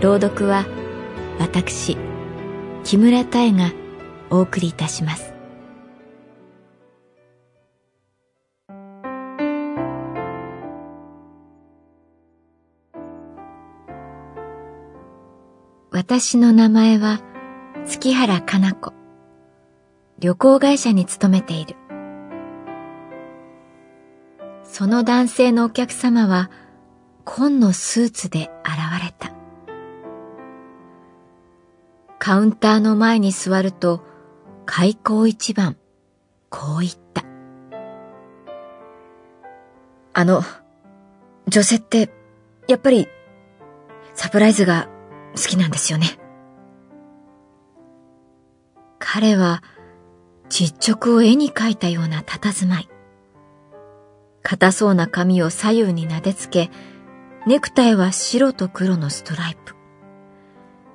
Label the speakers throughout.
Speaker 1: 朗読は私木村多江がお送りいたします。私の名前は月原かな子。旅行会社に勤めている。その男性のお客様は紺のスーツで現れた。カウンターの前に座ると開口一番、こう言った。
Speaker 2: あの、女性ってやっぱりサプライズが好きなんですよね。
Speaker 1: 彼は実直を絵に描いたような佇まい。硬そうな髪を左右に撫でつけ、ネクタイは白と黒のストライプ。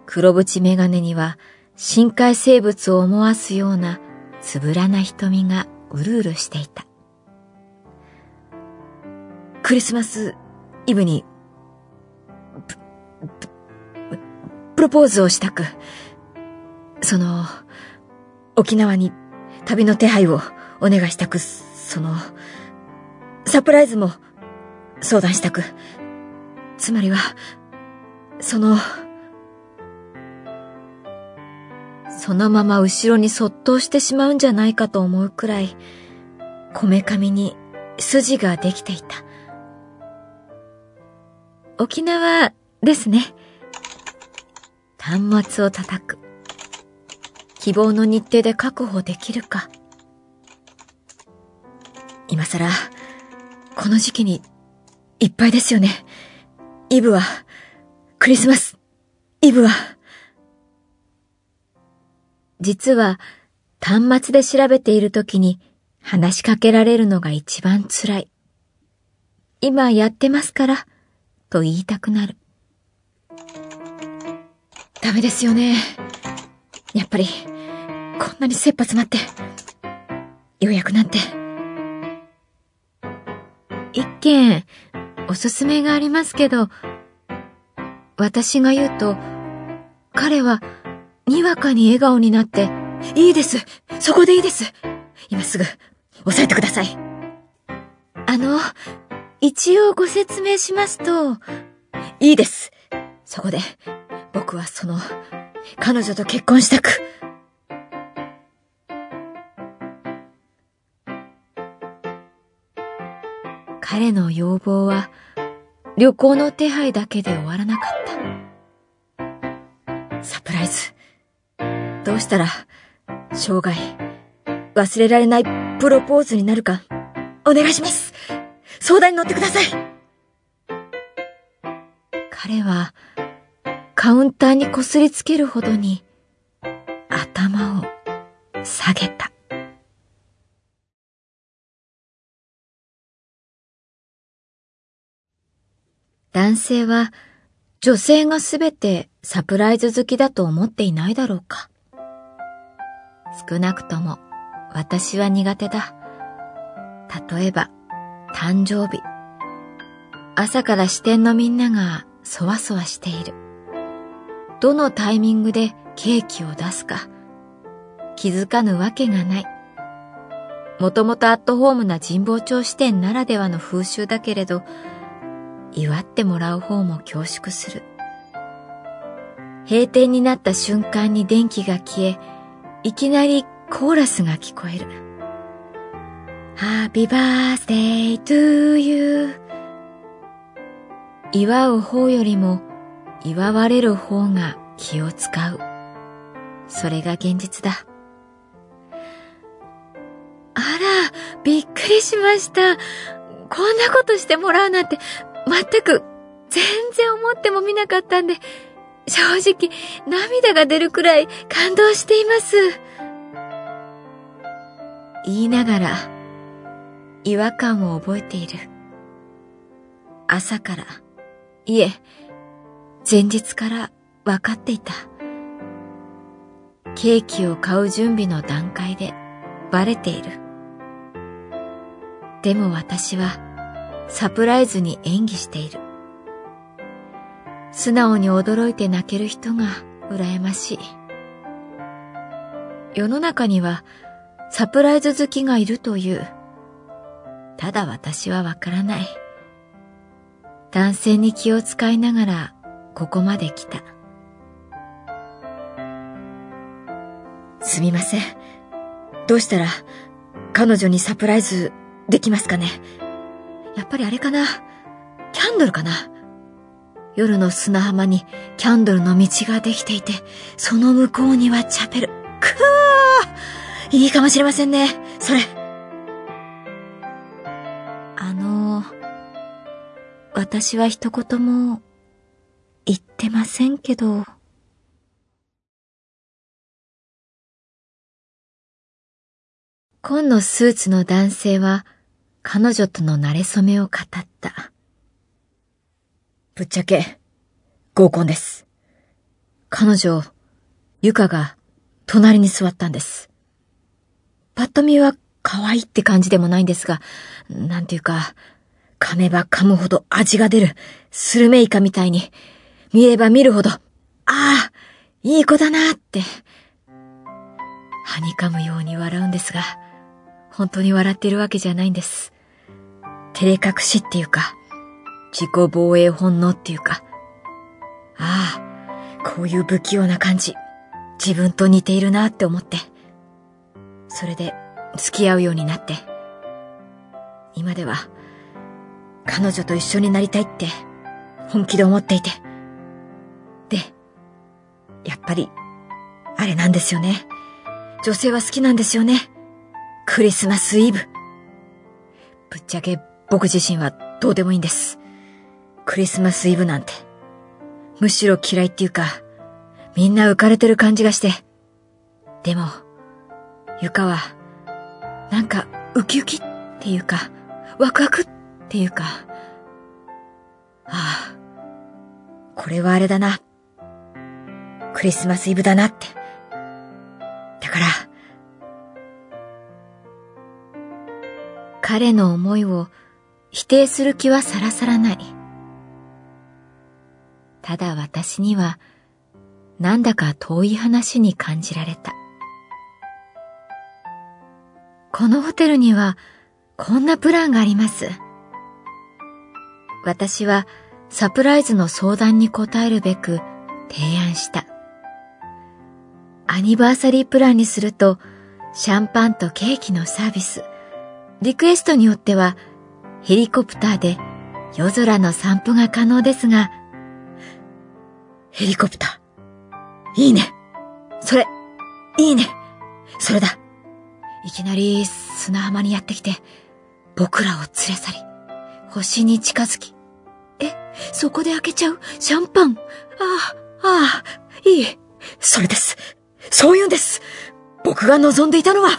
Speaker 1: 黒縁メガネには深海生物を思わすようなつぶらな瞳がうるうるしていた。
Speaker 2: クリスマスイブに、プロポーズをしたく、その、沖縄に旅の手配をお願いしたく、その、サプライズも相談したく。つまりは、その、
Speaker 1: そのまま後ろにそっとしてしまうんじゃないかと思うくらい、こめかみに筋ができていた。沖縄ですね。端末を叩く。希望の日程で確保できるか。
Speaker 2: 今更、この時期にいっぱいですよね。イブは、クリスマス、イブは。
Speaker 1: 実は、端末で調べている時に話しかけられるのが一番辛い。今やってますから、と言いたくなる。
Speaker 2: ダメですよね。やっぱり、こんなに切羽詰まって、予約なんて。
Speaker 1: 一件、おすすめがありますけど、私が言うと、彼は、にわかに笑顔になって、
Speaker 2: いいです。そこでいいです。今すぐ、押さえてください。
Speaker 1: あの、一応ご説明しますと、
Speaker 2: いいです。そこで、僕はその、彼女と結婚したく、
Speaker 1: 彼の要望は旅行の手配だけで終わらなか
Speaker 2: った。サプライズ。どうしたら生涯忘れられないプロポーズになるかお願いします。相談に乗ってください。
Speaker 1: 彼はカウンターにこすりつけるほどに頭を下げた。男性は女性がすべてサプライズ好きだと思っていないだろうか。少なくとも私は苦手だ。例えば、誕生日。朝から支店のみんながそわそわしている。どのタイミングでケーキを出すか。気づかぬわけがない。もともとアットホームな神保町支店ならではの風習だけれど、祝ってもらう方も恐縮する。閉店になった瞬間に電気が消え、いきなりコーラスが聞こえる。Happy birthday to you 祝う方よりも祝われる方が気を使う。それが現実だ。
Speaker 2: あら、びっくりしました。こんなことしてもらうなんて、全く、全然思ってもみなかったんで、正直、涙が出るくらい感動しています。
Speaker 1: 言いながら、違和感を覚えている。朝から、いえ、前日から分かっていた。ケーキを買う準備の段階でバレている。でも私はサプライズに演技している。素直に驚いて泣ける人が羨ましい。世の中にはサプライズ好きがいるという。ただ私はわからない。男性に気を使いながらここまで来た。
Speaker 2: すみません。どうしたら彼女にサプライズできますかねやっぱりあれかなキャンドルかな夜の砂浜にキャンドルの道ができていて、その向こうにはチャペル。くーいいかもしれませんね。それ。
Speaker 1: あの、私は一言も言ってませんけど。紺のスーツの男性は彼女との馴れ初めを語った。
Speaker 2: ぶっちゃけ、合コンです。彼女、ゆかが隣に座ったんです。ぱっと見は可愛いって感じでもないんですが、なんていうか、噛めば噛むほど味が出るスルメイカみたいに、見れば見るほど、ああ、いい子だなって、はにかむように笑うんですが、本当に笑ってるわけじゃないんです。照れ隠しっていうか、自己防衛本能っていうか、ああ、こういう不器用な感じ、自分と似ているなって思って、それで付き合うようになって、今では彼女と一緒になりたいって本気で思っていて、で、やっぱり、あれなんですよね。女性は好きなんですよね。クリスマスイブ。ぶっちゃけ僕自身はどうでもいいんです。クリスマスイブなんて。むしろ嫌いっていうか、みんな浮かれてる感じがして。でも、ゆかは、なんかウキウキっていうか、ワクワクっていうか、ああ、これはあれだな。クリスマスイブだなって。だから、
Speaker 1: 彼の思いを否定する気はさらさらない。ただ私には、なんだか遠い話に感じられた。このホテルには、こんなプランがあります。私はサプライズの相談に応えるべく提案した。アニバーサリープランにすると、シャンパンとケーキのサービス、リクエストによってはヘリコプターで夜空の散歩が可能ですが、
Speaker 2: ヘリコプター。いいね。それ、いいね。それだ。いきなり砂浜にやってきて、僕らを連れ去り、星に近づき。え、そこで開けちゃう？シャンパン？ああ、ああ、いい。それです。そういうんです。僕が望んでいたのは。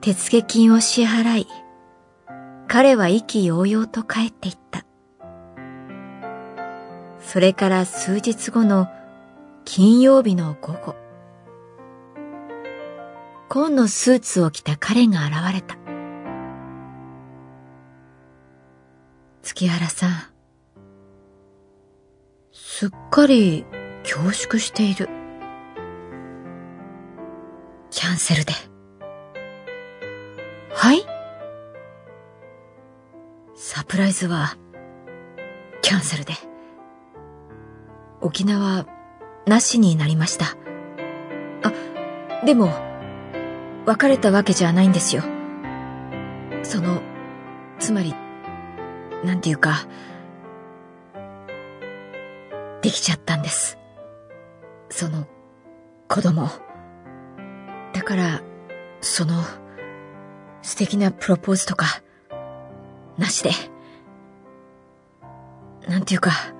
Speaker 1: 手付金を支払い、彼は意気揚々と帰っていった。それから数日後の金曜日の午後、紺のスーツを着た彼が現れた。月原さん、すっかり恐縮している。
Speaker 2: キャンセルで。
Speaker 1: はい？
Speaker 2: サプライズは、キャンセルで。沖縄、なしになりました。あ、でも、別れたわけじゃないんですよ。その、つまり、なんていうか、できちゃったんです。その、子供。だから、その、素敵なプロポーズとか、なしで。なんていうか、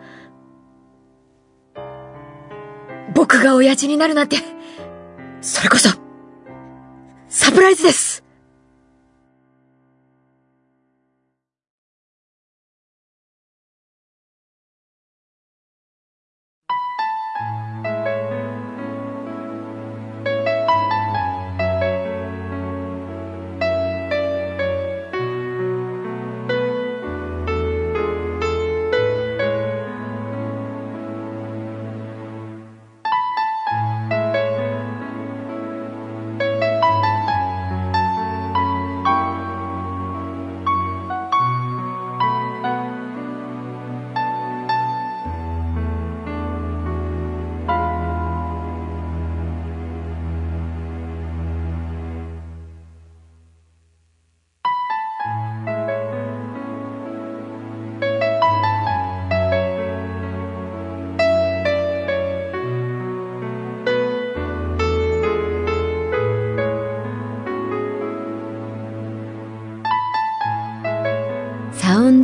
Speaker 2: 僕が親父になるなんて、それこそ、サプライズです。